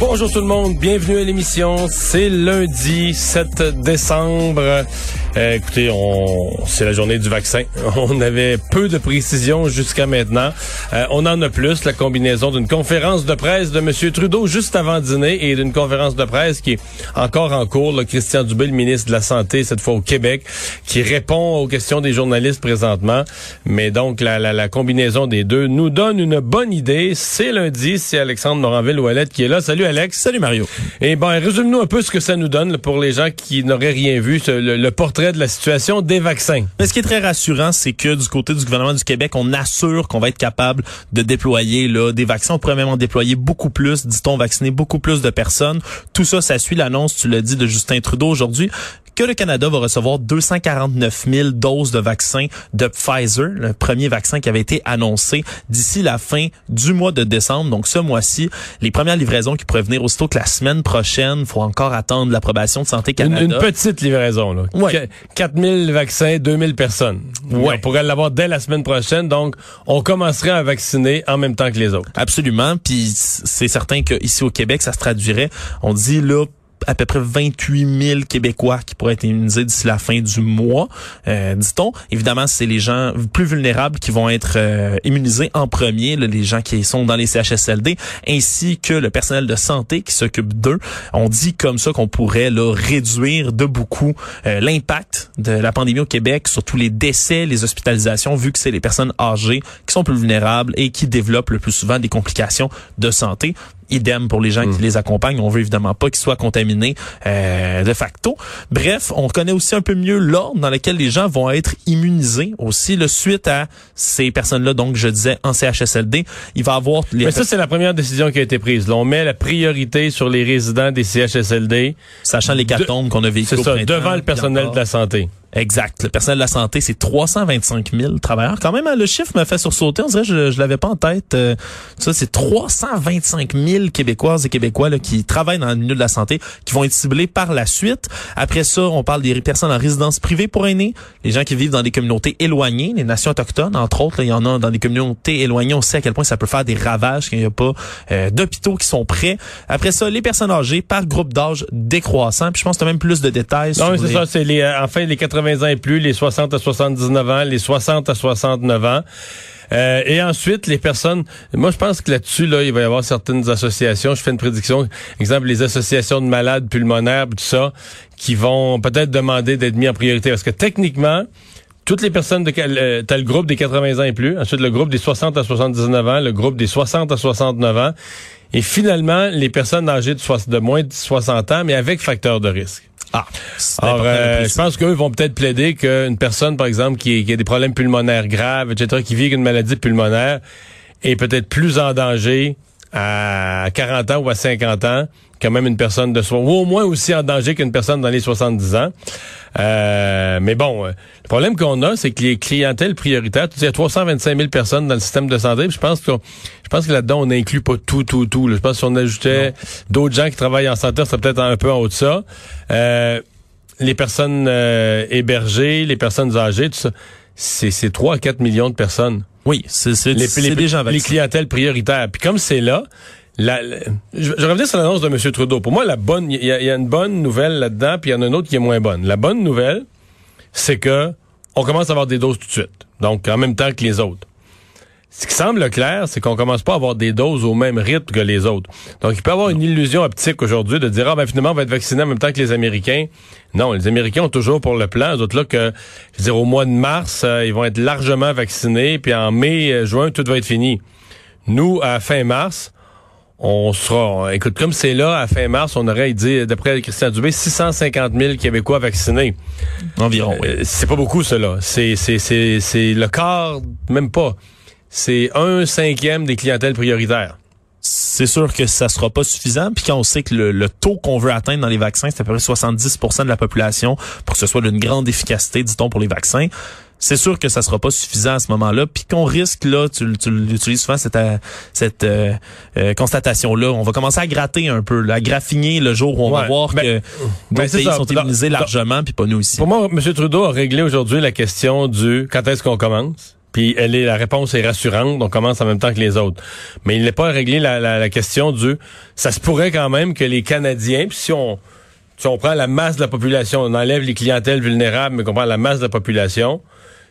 Bonjour tout le monde, bienvenue à l'émission. C'est lundi 7 décembre. Euh, écoutez, c'est la journée du vaccin. On avait peu de précisions jusqu'à maintenant. Euh, on en a plus. La combinaison d'une conférence de presse de M. Trudeau juste avant dîner et d'une conférence de presse qui est encore en cours. Le Christian Dubé, le ministre de la Santé, cette fois au Québec, qui répond aux questions des journalistes présentement. Mais donc, la combinaison des deux nous donne une bonne idée. C'est lundi. C'est Alexandre Moranville-Ouellette qui est là. Salut Alex. Salut Mario. Et ben, résume-nous un peu ce que ça nous donne pour les gens qui n'auraient rien vu, le portrait de la situation des vaccins. Mais ce qui est très rassurant, c'est que du côté du gouvernement du Québec, on assure qu'on va être capable de déployer là, des vaccins. On pourrait même en déployer beaucoup plus, dit-on, vacciner beaucoup plus de personnes. Tout ça, ça suit l'annonce, tu l'as dit, de Justin Trudeau aujourd'hui, que le Canada va recevoir 249 000 doses de vaccins de Pfizer, le premier vaccin qui avait été annoncé d'ici la fin du mois de décembre. Donc ce mois-ci, les premières livraisons qui pourraient venir aussitôt que la semaine prochaine. faut encore attendre l'approbation de Santé Canada. une petite livraison, là. Ouais. Qu- 4000 vaccins, 2000 personnes. Ouais. On pourrait l'avoir dès la semaine prochaine, donc on commencerait à vacciner en même temps que les autres. Absolument. Puis c'est certain qu'ici au Québec, ça se traduirait. On dit là à peu près 28 000 Québécois qui pourraient être immunisés d'ici la fin du mois, euh, dit-on. Évidemment, c'est les gens plus vulnérables qui vont être euh, immunisés en premier, les gens qui sont dans les CHSLD, ainsi que le personnel de santé qui s'occupe d'eux. On dit comme ça qu'on pourrait là, réduire de beaucoup euh, l'impact de la pandémie au Québec, surtout les décès, les hospitalisations, vu que c'est les personnes âgées qui sont plus vulnérables et qui développent le plus souvent des complications de santé. Idem pour les gens Hmm. qui les accompagnent. On veut évidemment pas qu'ils soient contaminés euh, de facto. Bref, on connaît aussi un peu mieux l'ordre dans lequel les gens vont être immunisés aussi. Le suite à ces personnes-là, donc je disais en CHSLD, il va avoir les Mais ça, c'est la première décision qui a été prise. Là, on met la priorité sur les résidents des CHSLD. sachant les catombes qu'on a vécu C'est ça, devant le personnel de la santé. Exact. Le personnel de la santé, c'est 325 000 travailleurs. Quand même, hein, le chiffre me fait sursauter. On dirait que je, je l'avais pas en tête. Euh, ça, c'est 325 000 Québécoises et Québécois là, qui travaillent dans le milieu de la santé, qui vont être ciblés par la suite. Après ça, on parle des personnes en résidence privée pour aînés, les gens qui vivent dans des communautés éloignées, les nations autochtones, entre autres. là, il y en a dans des communautés éloignées. On sait à quel point ça peut faire des ravages quand il n'y a pas euh, d'hôpitaux qui sont prêts. Après ça, les personnes âgées par groupe d'âge décroissant. Puis je pense que tu as même plus de détails Non, c'est les- ça, c'est les, euh, enfin, les 80 ans et plus, les 60 à 79 ans, les 60 à 69 ans. Euh, et ensuite, les personnes, moi je pense que là-dessus, là, il va y avoir certaines associations, je fais une prédiction, exemple les associations de malades pulmonaires, tout ça, qui vont peut-être demander d'être mis en priorité. Parce que techniquement, toutes les personnes de euh, t'as le groupe des 80 ans et plus, ensuite le groupe des 60 à 79 ans, le groupe des 60 à 69 ans, et finalement les personnes âgées de, moins de 60 ans, mais avec facteur de risque. Ah, Alors, euh, je pense qu'eux vont peut-être plaider qu'une personne, par exemple, qui, qui a des problèmes pulmonaires graves, etc., qui vit avec une maladie pulmonaire, est peut-être plus en danger à 40 ans ou à 50 ans que même une personne de soi, ou au moins aussi en danger qu'une personne dans les 70 ans. Euh, mais bon, euh, le problème qu'on a, c'est que les clientèles prioritaires, tu dis, il y a 325 000 personnes dans le système de santé, puis je pense que je pense que là-dedans, on n'inclut pas tout, tout, tout. là. Je pense que si on ajoutait d'autres gens qui travaillent en santé, ça serait peut-être un peu en haut de ça. Euh, les personnes euh, hébergées, les personnes âgées, tout ça, c'est, c'est 3 à 4 millions de personnes. Oui, c'est c'est Les, c'est les- des gens les vaccinés. clientèles prioritaires. Puis comme c'est là, la, la- je, je reviens sur l'annonce de M. Trudeau. Pour moi, la bonne, il y, y a une bonne nouvelle là-dedans, puis il y en a une autre qui est moins bonne. La bonne nouvelle, c'est que on commence à avoir des doses tout de suite. Donc, en même temps que les autres. Ce qui semble clair, c'est qu'on commence pas à avoir des doses au même rythme que les autres. Donc, il peut y avoir une illusion optique aujourd'hui de dire, ah ben finalement, on va être vacciné en même temps que les Américains. Non, les Américains ont toujours pour le plan, d'autres là que, je veux dire, au mois de mars, euh, ils vont être largement vaccinés, puis en mai, euh, juin, tout va être fini. Nous, à fin mars, on sera, écoute, comme c'est là, à fin mars, on aurait dit, d'après Christian Dubé, 650 000 Québécois vaccinés. Environ, oui. Euh, c'est pas beaucoup, cela. C'est, c'est, c'est, c'est le quart, même pas. C'est un cinquième des clientèles prioritaires. c'est sûr que ça sera pas suffisant. Puis quand on sait que le, taux qu'on veut atteindre dans les vaccins, c'est à peu près 70% de la population pour que ce soit d'une grande efficacité, dit-on, pour les vaccins, c'est sûr que ça sera pas suffisant à ce moment-là. Puis qu'on risque, là, tu, tu l'utilises souvent, cette, euh, cette euh, euh, constatation-là, on va commencer à gratter un peu, à graffiner le jour où on va voir ben, que ben, d'autres pays sont immunisés largement, puis pas nous ici. Pour moi, M. Trudeau a réglé aujourd'hui la question du quand est-ce qu'on commence? Puis elle est, la réponse est rassurante, on commence en même temps que les autres. Mais il n'est pas réglé la, la, la, question du... Ça se pourrait quand même que les Canadiens, puis si on, si on prend la masse de la population, on enlève les clientèles vulnérables, mais qu'on prend la masse de la population,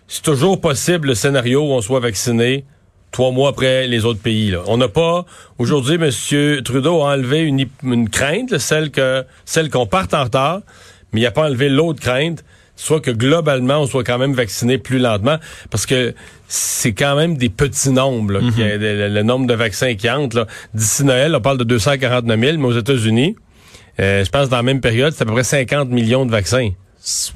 c'est toujours possible le scénario où on soit vacciné trois mois après les autres pays. Là. On n'a pas... Aujourd'hui, M. Trudeau a enlevé une, une crainte, celle que celle qu'on parte en retard, mais il n'a pas enlevé l'autre crainte soit que globalement, on soit quand même vacciné plus lentement, parce que c'est quand même des petits nombres, mhm. le, nombre de vaccins qui entrent. D'ici Noël, on parle de 249 000, mais aux États-Unis, euh, je pense dans la même période, c'est à peu près 50 millions de vaccins.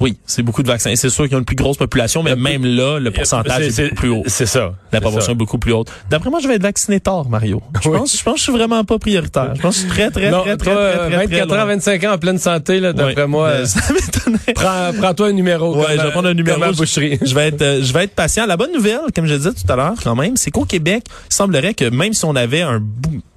Oui, c'est beaucoup de vaccins. C'est sûr qu'ils ont une plus grosse population, mais même là, le pourcentage est, beaucoup plus haut. C'est ça. La proportion est beaucoup plus haute. D'après moi, je vais être vacciné tard, Mario. Je pense, je pense que je suis vraiment pas prioritaire. Je pense que je suis très, très, très, très, très, très, 24 ans, 25 ans en pleine santé, là, d'après moi. Ça m'étonnerait. Prends, prends-toi un numéro. Ouais, je vais prendre un numéro. Je vais être, euh, je vais être patient. La bonne nouvelle, comme je disais tout à l'heure, quand même, c'est qu'au Québec, il semblerait que même si on avait un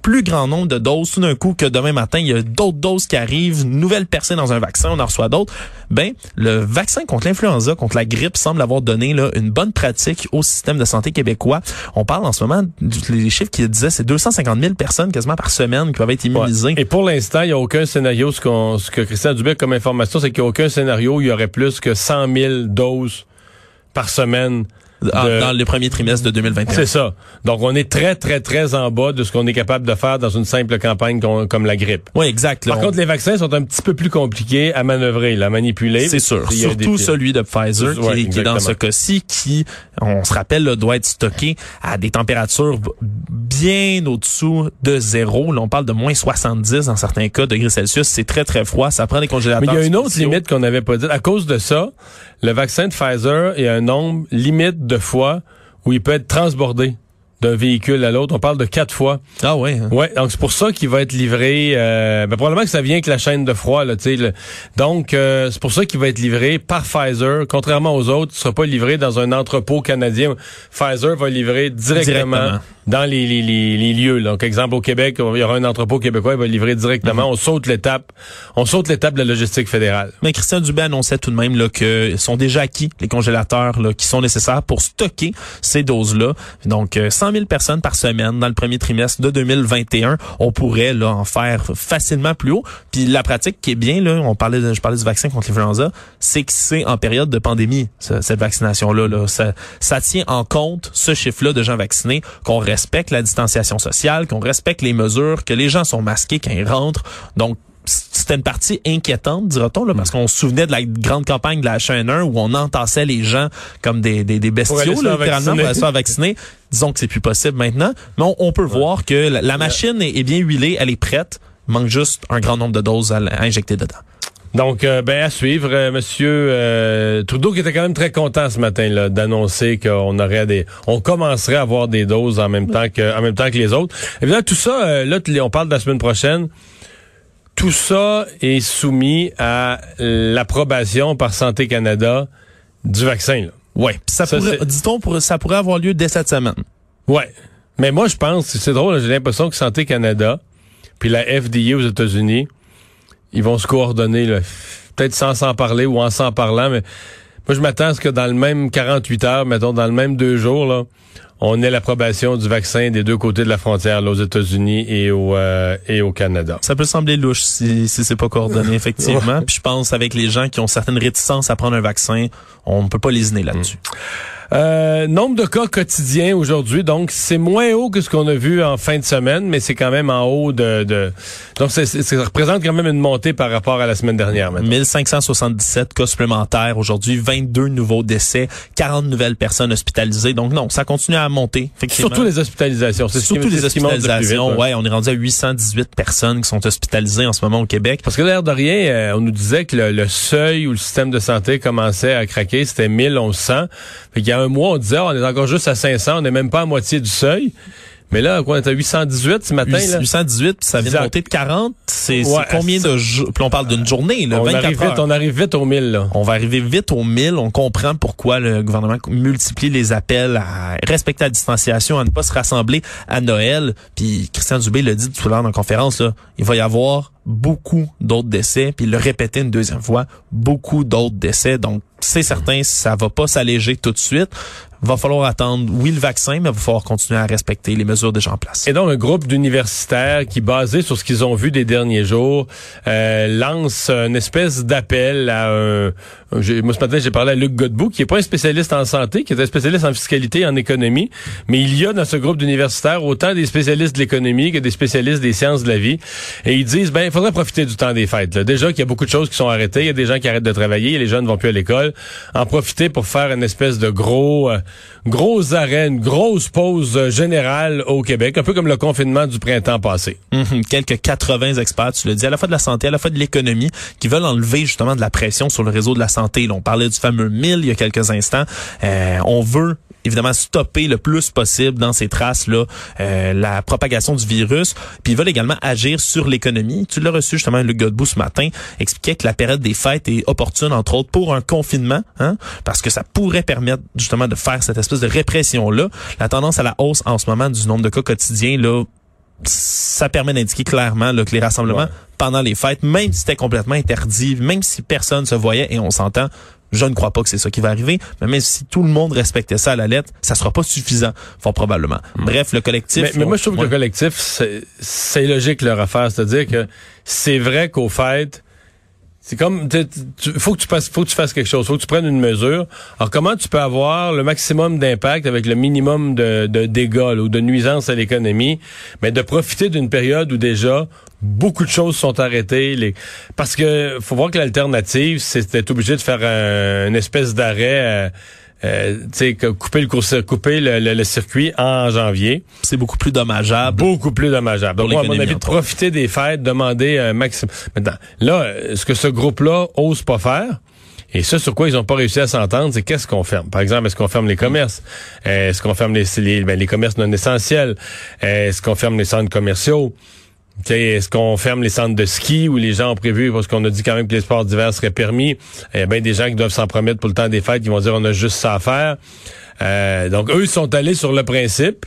plus grand nombre de doses tout d'un coup que demain matin, il y a d'autres doses qui arrivent, nouvelles personnes dans un vaccin, on en reçoit d'autres, ben, le vaccin contre l'influenza, contre la grippe, semble avoir donné là, une bonne pratique au système de santé québécois. On parle en ce moment, les chiffres qui disaient, c'est 250 000 personnes quasiment par semaine qui peuvent être immunisées. Et pour l'instant, il n'y a aucun scénario, ce, ce que Christian Dubé comme information, c'est qu'il n'y a aucun scénario où il y aurait plus que 100 000 doses par semaine dans le premier trimestre de 2021. C'est ça. Donc, on est très, très, très en bas de ce qu'on est capable de faire dans une simple campagne comme la grippe. Oui, exact. Par contre, les vaccins sont un petit peu plus compliqués à manœuvrer, à manipuler. C'est sûr. Surtout celui de Pfizer, qui, est dans ce cas-ci, qui, on se rappelle, doit être stocké à des températures bien au-dessous de zéro. Là, on parle de moins 70 dans certains cas, degrés Celsius. C'est très, très froid. Ça prend des congélateurs. Mais il y a une autre limite qu'on n'avait pas dit. À cause de ça, le vaccin de Pfizer, il y a un nombre limite de fois où il peut être transbordé d'un véhicule à l'autre. On parle de quatre fois. Ah ouais. Hein? Ouais, donc c'est pour ça qu'il va être livré. Euh, ben probablement que ça vient avec la chaîne de froid là, tu sais. Donc euh, c'est pour ça qu'il va être livré par Pfizer. Contrairement aux autres, il sera pas livré dans un entrepôt canadien. Pfizer va livrer directement dans les, les, les, lieux. Donc, exemple, au Québec, il y aura un entrepôt québécois, il va livrer directement. Mhm. On saute l'étape. On saute l'étape de la logistique fédérale. Mais Christian Dubé annonçait tout de même là, que sont déjà acquis les congélateurs là, qui sont nécessaires pour stocker ces doses-là. Donc, 100 euh, 000 personnes par semaine dans le premier trimestre de 2021. On pourrait là, en faire facilement plus haut. Puis la pratique qui est bien, là, on parlait de, je parlais du vaccin contre l'influenza, c'est que c'est en période de pandémie, cette vaccination-là. Là. Ça, ça tient en compte ce chiffre-là de gens vaccinés qu'on respecte la distanciation sociale, qu'on respecte les mesures, que les gens sont masqués quand ils rentrent. Donc, c'était une partie inquiétante, dira-t-on, là, parce qu'on se souvenait de la grande campagne de la H1N1 où on entassait les gens comme des, des, des bestiaux, là, littéralement, pour se faire vacciner. Disons que c'est plus possible maintenant. Mais on, peut voir que la, machine est, bien huilée, elle est prête. Il manque juste un grand nombre de doses à, injecter dedans. Donc, euh, ben à suivre, euh, Monsieur euh, Trudeau qui était quand même très content ce matin là d'annoncer qu'on aurait des, on commencerait à avoir des doses en même temps que, en même temps que les autres. Évidemment, tout ça, là, on parle de la semaine prochaine. Tout ça est soumis à l'approbation par Santé Canada du vaccin. Là. Ouais. Ça, pourrait, dit-on, ça pourrait avoir lieu dès cette semaine. Ouais. Mais moi, je pense, c'est drôle, j'ai l'impression que Santé Canada, puis la FDA aux États-Unis, ils vont se coordonner, peut-être sans s'en parler ou en s'en parlant, mais moi, je m'attends à ce que dans le même 48 heures, mettons, dans le même deux jours, là, on ait l'approbation du vaccin des deux côtés de la frontière, aux États-Unis et au euh, et au Canada. Ça peut sembler louche si, si c'est pas coordonné effectivement. Puis je pense avec les gens qui ont certaines réticences à prendre un vaccin, on ne peut pas lésiner là-dessus. Euh, nombre de cas quotidiens aujourd'hui, donc c'est moins haut que ce qu'on a vu en fin de semaine, mais c'est quand même en haut de... de... Donc ça représente quand même une montée par rapport à la semaine dernière. Maintenant. 1577 cas supplémentaires aujourd'hui, 22 nouveaux décès, 40 nouvelles personnes hospitalisées. Donc non, ça continue à monter. Surtout les hospitalisations. C'est Surtout les hospitalisations. ouais, on est rendu à 818 personnes qui sont hospitalisées en ce moment au Québec. Parce que l'air de rien, euh, on nous disait que le, seuil où le système de santé commençait à craquer, c'était 1100. Fait qu'il y a un mois, on disait, oh, on est encore juste à 500, on n'est même pas à moitié du seuil. Mais là, quoi, t'as 818 ce matin, là? 818, puis ça vient de monter de 40. C'est Ouais, combien de jours? Puis on parle d'une journée, là, On 24 arrive, heures. vite, on arrive vite au 1000, là. On va arriver vite aux 1000. On comprend pourquoi le gouvernement multiplie les appels à respecter la distanciation, à ne pas se rassembler à Noël. Puis Christian Dubé l'a dit tout à l'heure dans la conférence, là, il va y avoir beaucoup d'autres décès. Puis il le répétait une deuxième fois, beaucoup d'autres décès. Donc, c'est certain, ça va pas s'alléger tout de suite. Va falloir attendre, oui, le vaccin, mais il va falloir continuer à respecter les mesures déjà en place. Et donc, un groupe d'universitaires qui, basé sur ce qu'ils ont vu des derniers jours, euh, lance une espèce d'appel à un... Moi, ce matin, j'ai parlé à Luc Godbout, qui est pas un spécialiste en santé, qui est un spécialiste en fiscalité et en économie, mais il y a dans ce groupe d'universitaires autant des spécialistes de l'économie que des spécialistes des sciences de la vie. Et ils disent, ben, il faudrait profiter du temps des fêtes. là. Déjà qu'il y a beaucoup de choses qui sont arrêtées, il y a des gens qui arrêtent de travailler, les jeunes vont plus à l'école. En profiter pour faire une espèce de gros, euh, gros arrêt, une grosse pause euh, générale au Québec, un peu comme le confinement du printemps passé. Mhm. Quelques 80 experts, tu le dis, à la fois de la santé, à la fois de l'économie, qui veulent enlever justement de la pression sur le réseau de la santé. On parlait du fameux 1000 il y a quelques instants. Euh, on veut évidemment stopper le plus possible dans ces traces-là euh, la propagation du virus. Puis ils veulent également agir sur l'économie. Tu l'as reçu justement, Luc Godbout, ce matin, expliquait que la période des fêtes est opportune, entre autres, pour un confinement, hein, parce que ça pourrait permettre justement de faire cette espèce de répression-là. La tendance à la hausse en ce moment du nombre de cas quotidiens, là, ça permet d'indiquer clairement là, que les rassemblements Ouais. pendant les fêtes, même si c'était complètement interdit, même si personne se voyait, et on s'entend, je ne crois pas que c'est ça qui va arriver, mais même si tout le monde respectait ça à la lettre, ça sera pas suffisant, fort probablement. Bref, le collectif... Mais, mais moi, je trouve que le collectif, c'est- c'est logique leur affaire. C'est-à-dire que c'est vrai qu'au fait, c'est comme, tu- faut que tu fasses, faut que tu fasses quelque chose, faut que tu prennes une mesure. Alors, comment tu peux avoir le maximum d'impact avec le minimum de, de dégâts là, ou de nuisances à l'économie, mais de profiter d'une période où déjà beaucoup de choses sont arrêtées. Les... Parce que faut voir que l'alternative, c'est d'être obligé de faire un- une espèce d'arrêt. Euh, couper le cours, couper le, le- le circuit en janvier C'est beaucoup plus dommageable. beaucoup plus dommageable. Donc, moi, à mon avis, de profiter des fêtes, demander un maximum. Maintenant, là, euh, ce que ce groupe-là ose pas faire, et ça, sur quoi ils ont pas réussi à s'entendre, c'est qu'est-ce qu'on ferme? Par exemple, est-ce qu'on ferme les commerces? Euh, Est-ce qu'on ferme les, les, ben, les commerces non essentiels? Euh, Est-ce qu'on ferme les centres commerciaux? Est-ce qu'on ferme les centres de ski où les gens ont prévu, parce qu'on a dit quand même que les sports d'hiver seraient permis, il y a bien des gens qui doivent s'en promettre pour le temps des fêtes, qui vont dire on a juste ça à faire. Euh, donc, eux, sont allés sur le principe,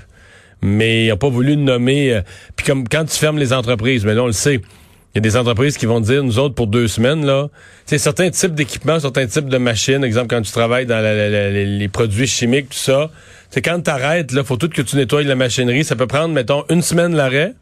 mais ils n'ont pas voulu nommer. euh, Puis comme quand tu fermes les entreprises, mais là, on le sait, il y a des entreprises qui vont dire, nous autres, pour deux semaines, là, tu sais, certains types d'équipements, certains types de machines, exemple, quand tu travailles dans les produits chimiques, tout ça, c'est quand tu arrêtes, là, faut tout que tu nettoies la machinerie. Ça peut prendre, mettons, une semaine l'arrêt.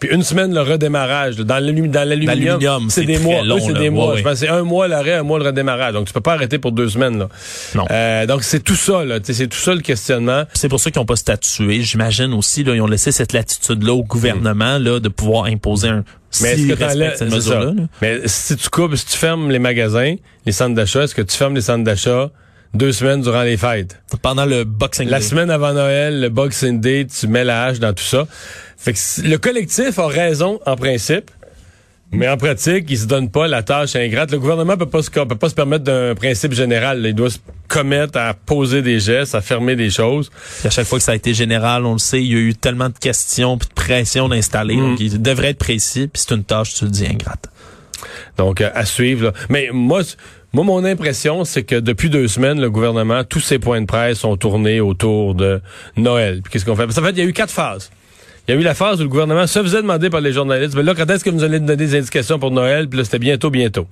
Puis une semaine le redémarrage. Dans l'alumi- dans l'aluminium, c'est des mois. c'est des mois. Je pense c'est un mois l'arrêt, un mois le redémarrage. Donc tu peux pas arrêter pour deux semaines. Là. Non. Euh, donc c'est tout ça. là. C'est tout ça le questionnement. C'est pour ça qu'ils n'ont pas statué. J'imagine aussi, là, ils ont laissé cette latitude-là au gouvernement là, de pouvoir imposer un... Mais est-ce que respectent cette mesure-là. là. Mais si tu coupes, si tu fermes les magasins, les centres d'achat, est-ce que tu fermes les centres d'achat deux semaines durant les fêtes? Pendant le Boxing La Day. semaine avant Noël, le Boxing Day, tu mets la hache dans tout ça. Fait que le collectif a raison en principe, mais en pratique, il se donne pas la tâche ingrate. Le gouvernement peut pas se, peut pas se permettre d'un principe général. Il doit se commettre à poser des gestes, à fermer des choses. Puis à chaque fois que ça a été général, on le sait, il y a eu tellement de questions puis de pression d'installer. Mm. Donc, il devrait être précis. Puis c'est une tâche, tu le dis, ingrate. Donc, euh, à suivre. là. Mais moi, moi, mon impression, c'est que depuis deux semaines, le gouvernement, tous ses points de presse sont tournés autour de Noël. Qu'est-ce qu'on fait? Parce qu'en fait, il y a eu quatre phases. Il y a eu la phase où le gouvernement se faisait demander par les journalistes, mais là, quand est-ce que vous allez donner des indications pour Noël? Puis là, c'était bientôt, bientôt.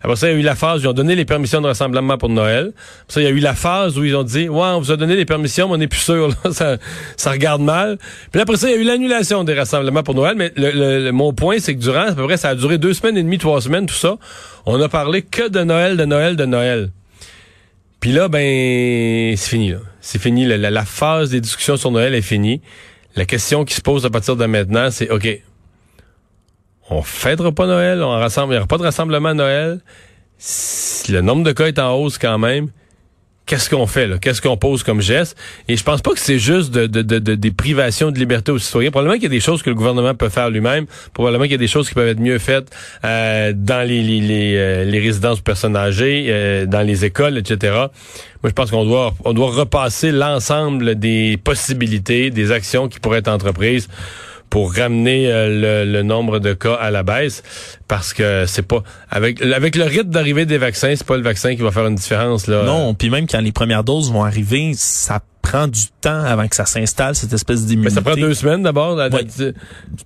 Après ça, il y a eu la phase où ils ont donné les permissions de rassemblement pour Noël. Après ça, il y a eu la phase où ils ont dit, ouais, on vous a donné les permissions, mais on n'est plus sûr, là. ça, ça regarde mal. Puis après ça, il y a eu l'annulation des rassemblements pour Noël. Mais le- le- mon point, c'est que durant, à peu près, ça a duré deux semaines et demie, trois semaines, tout ça. On a parlé que de Noël, de Noël, de Noël. Puis là, ben, c'est fini. là. C'est fini. La, la- la phase des discussions sur Noël est finie. La question qui se pose à partir de maintenant, c'est OK. On fêtera pas Noël, on rassemble, il n'y aura pas de rassemblement à Noël. Si le nombre de cas est en hausse quand même. Qu'est-ce qu'on fait Qu'est-ce qu'on pose comme geste? Et je pense pas que c'est juste de, de, de, des privations de liberté aux citoyens. Probablement qu'il y a des choses que le gouvernement peut faire lui-même. Probablement qu'il y a des choses qui peuvent être mieux faites euh, dans les les, les, euh, les, résidences personnes âgées, euh, dans les écoles, etc. Moi, je pense qu'on doit on doit repasser l'ensemble des possibilités, des actions qui pourraient être entreprises pour ramener euh, le, nombre de cas à la baisse parce que c'est pas avec avec le rythme d'arrivée des vaccins, c'est pas le vaccin qui va faire une différence là. Non, puis même quand les premières doses vont arriver, ça prend du temps avant que ça s'installe cette espèce d'immunité. Mais ça prend deux semaines d'abord.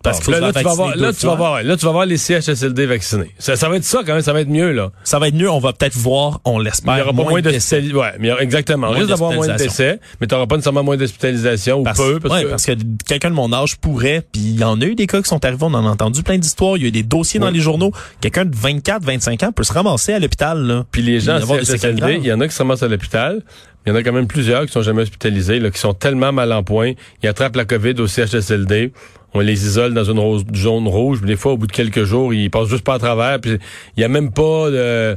Parce que là, tu vas voir, là, tu vas voir, là, tu vas voir les CHSLD vaccinés. Ça, ça va être ça quand même, ça va être mieux là. Ça va être mieux. On va peut-être voir, on l'espère. Il y aura moins, moins de décès. Ouais, mais exactement. on risque d'avoir moins de décès, mais tu n'auras pas nécessairement moins d'hospitalisation ou peu. Parce, ouais, que... parce que quelqu'un de mon âge pourrait, puis il y en a eu des cas qui sont arrivés, on en a entendu plein d'histoires. Il y a eu des dossiers dans les journaux. Quelqu'un de 24, 25 ans peut se ramasser à l'hôpital là. Puis les gens il y en a qui se ramassent à l'hôpital. Il y en a quand même plusieurs qui sont jamais hospitalisés, là, qui sont tellement mal en point. Ils attrapent la COVID au CHSLD. On les isole dans une zone rouge. Des fois, au bout de quelques jours, ils passent juste pas à travers. Puis il y a même pas de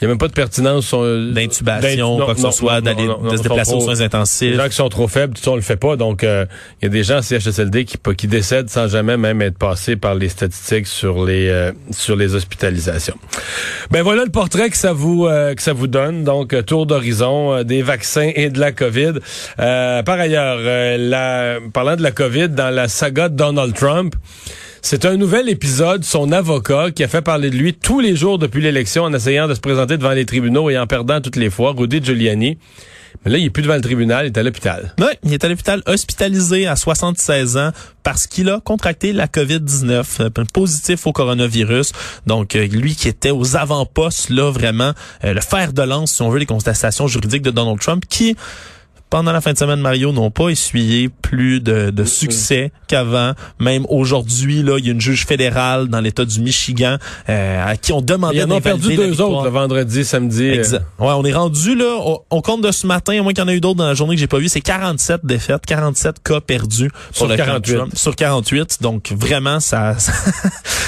il n'y a même pas de pertinence d'intubation, quoi que ce soit, d'aller de se déplacer aux soins intensifs. Les gens qui sont trop faibles, tout ça, on le fait pas. Donc, euh, il y a des gens à CHSLD qui, qui décèdent sans jamais même être passés par les statistiques sur les euh, sur les hospitalisations. Ben voilà le portrait que ça vous euh, que ça vous donne. Donc, tour d'horizon des vaccins et de la COVID. par ailleurs, la, parlant de la COVID, dans la saga de Donald Trump. C'est un nouvel épisode. Son avocat, qui a fait parler de lui tous les jours depuis l'élection en essayant de se présenter devant les tribunaux et en perdant toutes les fois, Rudy Giuliani. Mais là, il est plus devant le tribunal, il est à l'hôpital. Oui, il est à l'hôpital hospitalisé à 76 ans parce qu'il a contracté la COVID-19, euh, positif au coronavirus. Donc, euh, lui qui était aux avant-postes, là, vraiment, euh, le fer de lance, si on veut, les contestations juridiques de Donald Trump, qui pendant la fin de semaine, Mario, n'ont pas essuyé plus de, de succès qu'avant. Même aujourd'hui, là, il y a une juge fédérale dans l'État du Michigan euh, à qui on demandait Ils en ont perdu deux autres le vendredi, samedi. Exact. Ouais, on est rendu là, on, compte de ce matin, à moins qu'il y en ait eu d'autres dans la journée que j'ai pas vu, c'est 47 défaites, 47 cas perdus pour sur le 48. sur 48. Donc vraiment, ça, ça,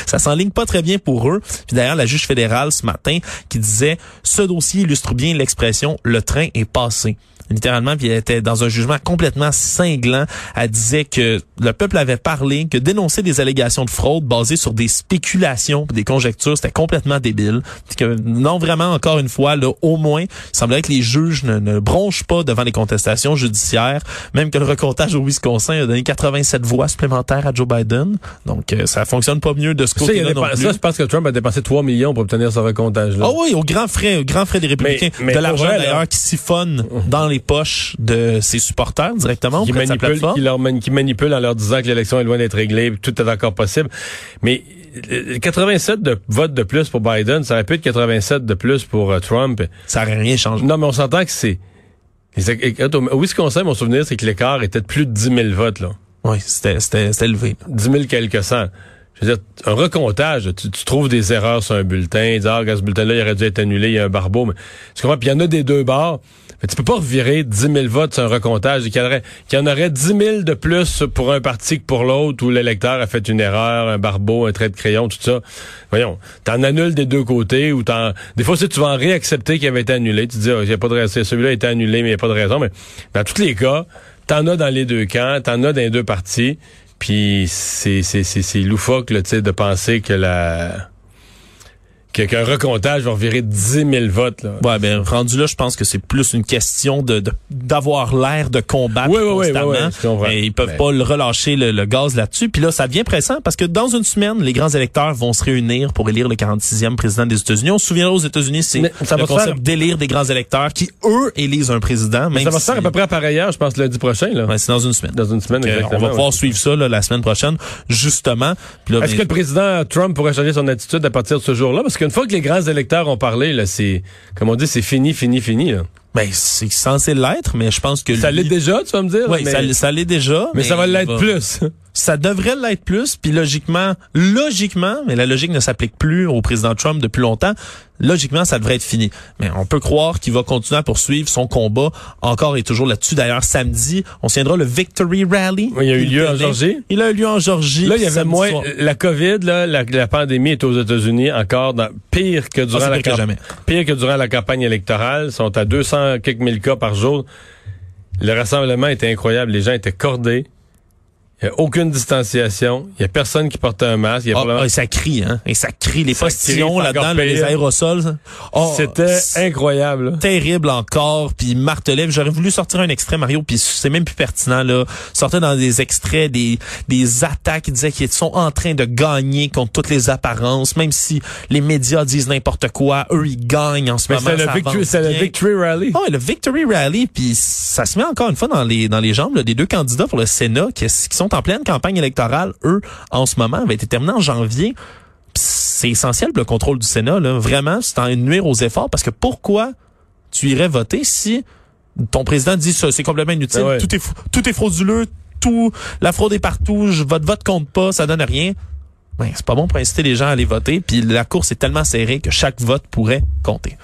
ça s'enligne pas très bien pour eux. Puis d'ailleurs, la juge fédérale ce matin qui disait, ce dossier illustre bien l'expression, le train est passé littéralement, puis elle était dans un jugement complètement cinglant. Elle disait que le peuple avait parlé, que dénoncer des allégations de fraude basées sur des spéculations, des conjectures, c'était complètement débile. que non, vraiment, encore une fois, là, au moins, il semblerait que les juges ne, ne bronchent pas devant les contestations judiciaires, même que le recomptage au Wisconsin a donné 87 voix supplémentaires à Joe Biden. Donc, euh, ça fonctionne pas mieux de ce côté-là non plus. Ça, je pense que Trump a dépensé 3 millions pour obtenir ce recomptage-là. Ah oui, au grand frais, au grand frais des républicains. de l'argent, d'ailleurs, qui siphonne dans les poches de ses supporters directement qui manipulent, qui, leur qui manipulent en leur disant que l'élection est loin d'être réglée, tout est encore possible. Mais 87 euh, de votes de plus pour Biden, ça aurait pu être 87 de plus pour euh, Trump. Ça n'aurait rien changé. Non, mais on s'entend que c'est... Au Wisconsin, mon souvenir, c'est que l'écart était de plus de 10 000 votes. Là. Oui, c'était élevé. 10 000 quelques cents. Je veux dire, un recomptage, tu, trouves des erreurs sur un bulletin, tu dis, ah, ce bulletin-là, il aurait dû être annulé, il y a un barbeau. Mais, tu comprends? Puis il y en a des deux bords. Mais tu peux pas revirer 10 000 votes sur un recomptage. Aurait, qu'il y en aurait 10 000 de plus pour un parti que pour l'autre, où l'électeur a fait une erreur, un barbeau, un trait de crayon, tout ça. Voyons, t'en annules des deux côtés, ou t'en... Des fois, si tu vas en réaccepter qu'il avait été annulé, tu dis, oh, a pas de raison, celui-là a été annulé, mais il n'y a pas de raison. Mais dans tous les cas, t'en as dans les deux camps, t'en as dans les deux partis. Puis c'est c'est c'est loufoque là, de penser que la qu'un recomptage va revirer 10 000 votes. Là. Ouais, ben rendu là, je pense que c'est plus une question de d'avoir l'air de combattre constamment. Oui, et ils peuvent pas le relâcher le, gaz là-dessus. Puis là, ça devient pressant parce que dans une semaine, les grands électeurs vont se réunir pour élire le 46e président des États-Unis. On se souviendra aux États-Unis, c'est le concept d'élire des grands électeurs qui eux élisent un président. Même ça va se faire à peu près par ailleurs, je pense lundi prochain. Là. Ouais, c'est dans une semaine. Dans une semaine, On va pouvoir suivre ça là, la semaine prochaine, justement. Est-ce ben, que le président Trump pourrait changer son attitude à partir de ce jour-là? Parce qu'une fois que les grands électeurs ont parlé, là, c'est, comme on dit, c'est fini, fini, fini. Ben, c'est censé l'être, mais je pense que... Ça l'est déjà, tu vas me dire? Oui, ça, l'est déjà. Mais, ça va l'être plus. Ça devrait l'être plus, puis logiquement, logiquement, mais la logique ne s'applique plus au président Trump depuis longtemps. Logiquement, ça devrait être fini. Mais on peut croire qu'il va continuer à poursuivre son combat encore et toujours là-dessus. D'ailleurs, samedi, on tiendra le Victory Rally. Oui, il y a eu lieu en Georgie. Il a eu lieu en Georgie. Là, il y avait moins. soir. La COVID, là, la, la pandémie est aux États-Unis encore dans, pire que durant Ah, c'est la pire que camp- jamais. pire que durant la campagne électorale. Ils sont à 200 quelques mille cas par jour. Le rassemblement était incroyable. Les gens étaient cordés. Il n'y a aucune distanciation. Il n'y a personne qui portait un masque. Il y a Ah, probablement- ah, ça crie, hein. Et ça crie. Les Ça postillons c'est là-dedans, les aérosols. Oh, C'était c'est incroyable. terrible encore, puis martelait. J'aurais voulu sortir un extrait, Mario, puis c'est même plus pertinent, là. Sortait dans des extraits des, des attaques qui disaient qu'ils sont en train de gagner contre toutes les apparences, même si les médias disent n'importe quoi, eux, ils gagnent en ce Mais moment. c'était le, victory, le Rally. Oh, le Victory Rally, puis ça se met encore une fois dans les dans les jambes là, des deux candidats pour le Sénat qui, qui sont en pleine campagne électorale. Eux, en ce moment, avaient été terminés en janvier. C'est essentiel pour le contrôle du Sénat. Là. Vraiment, c'est en nuire aux efforts parce que pourquoi tu irais voter si ton président dit ça, c'est complètement inutile, ouais. tout est tout est frauduleux, tout la fraude est partout, je, votre vote compte pas, ça donne rien. Ben, c'est pas bon pour inciter les gens à aller voter, puis la course est tellement serrée que chaque vote pourrait compter.